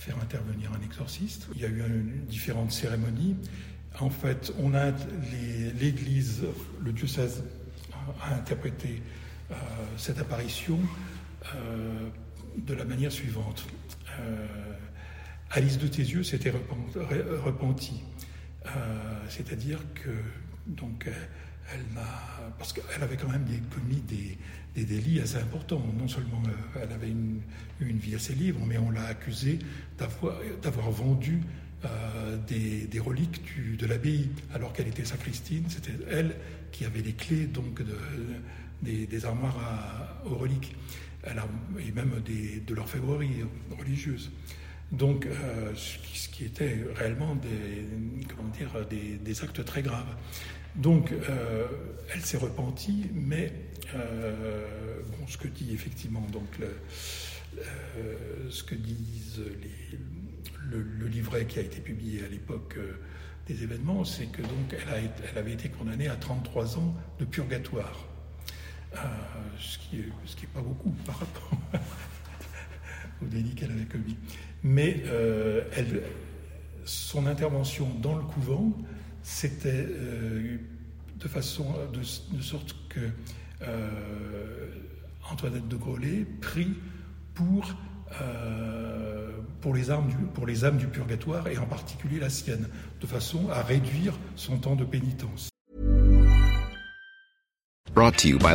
Faire intervenir un exorciste. Il y a eu une, différentes cérémonies. En fait, on a l'Église, le diocèse a interprété euh, cette apparition euh, de la manière suivante. Euh, Alice de Thésieux s'était repentie, c'est-à-dire que donc elle m'a parce qu'elle avait quand même commis des, délits assez importants. Non seulement euh, elle avait une, une, vie assez libre, mais on l'a accusée d'avoir vendu euh, des, reliques de l'abbaye, alors qu'elle était sacristine. C'était elle qui avait les clés donc de, des, armoires aux reliques, et même de l'orfèvrerie religieuse. Donc, euh, ce, qui, était réellement des, des, actes très graves. Donc, euh, elle s'est repentie, mais euh, bon, ce que dit effectivement donc le, euh, ce que disent le, livret qui a été publié à l'époque des événements, c'est que donc elle, avait été condamnée à 33 ans de purgatoire, ce qui n'est est pas beaucoup par rapport au délit qu'elle avait commis. Mais elle, son intervention dans le couvent c'était euh, de façon de, sorte que euh, Antoinette de Grollet prie pour euh, pour les, âmes du, purgatoire et en particulier la sienne, de façon à réduire son temps de pénitence. Brought to you by.